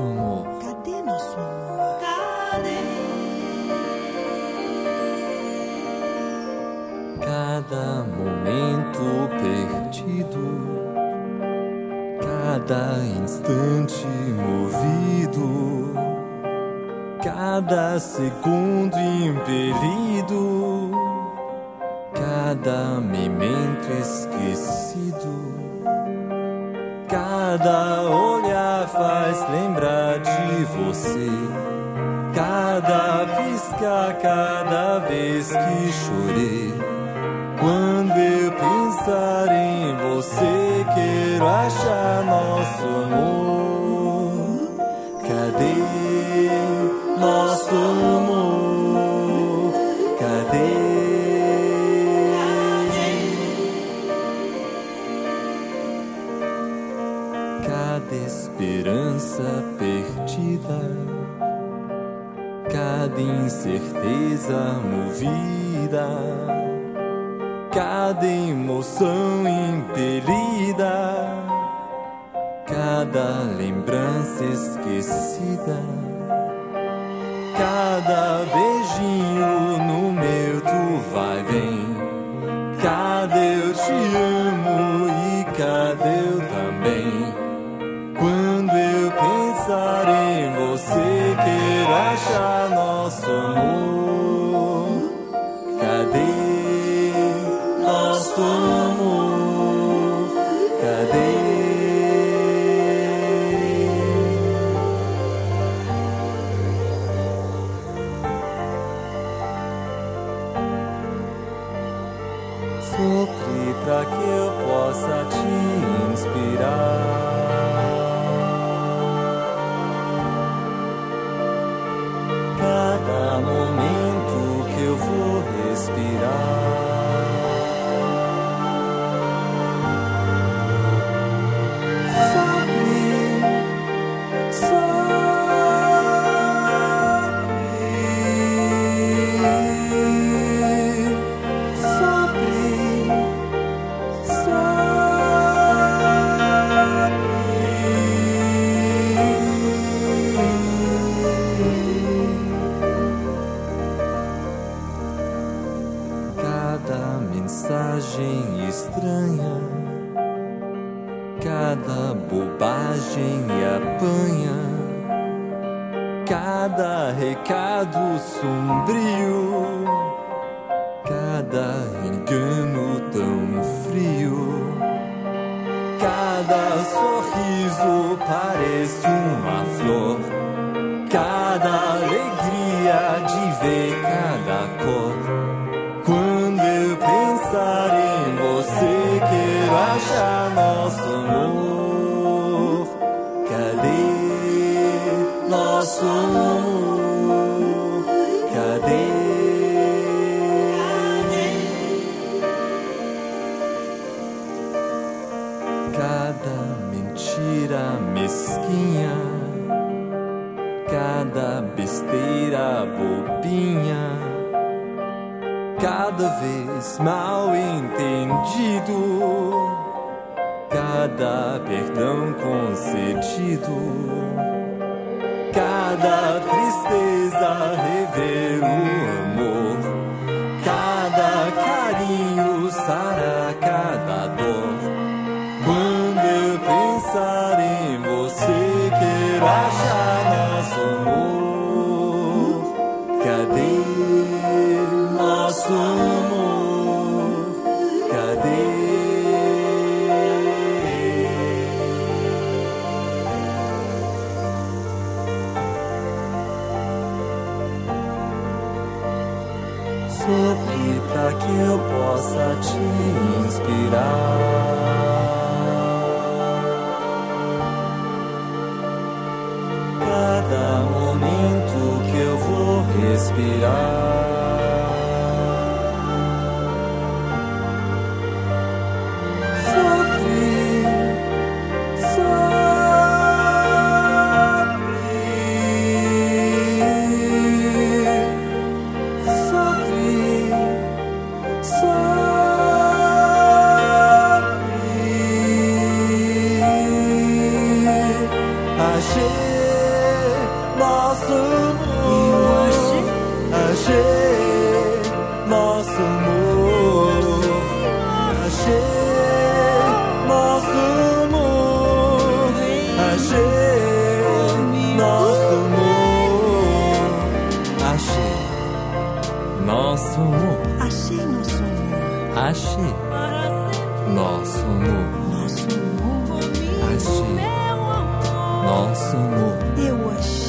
nosso amor? Cadê nosso amor? Cadê? Cada momento perdido, cada instante movido, cada segundo impelido, cada momento esquecido, cada hora faz lembrar de você. Cada pisca, cada vez que chorei. Quando eu pensar em você, quero achar nosso amor. Cadê nosso amor? Esperança perdida, cada incerteza movida, cada emoção impelida, cada lembrança esquecida, cada beijinho no meu tu vai vem, cada eu te amo e cada eu amor? Cadê? Sopre pra que eu possa te inspirar. Estranha, cada bobagem apanha, cada recado sombrio, cada engano tão frio. Cada sorriso parece uma flor. Cada alegria de ver cada cor. Nosso? Cadê? cada mentira mesquinha, cada besteira bobinha, cada vez mal entendido, cada perdão concedido, cada tristeza rever o amor, cada carinho sara cada dor. Quando eu pensar Pra que eu possa te inspirar. Cada momento que eu vou respirar. nosso. Achei nosso amor. Achei nosso amor. Achei nosso amor. Achei nosso amor. Achei nosso amor. Achei. Nosso amor. 告诉，我。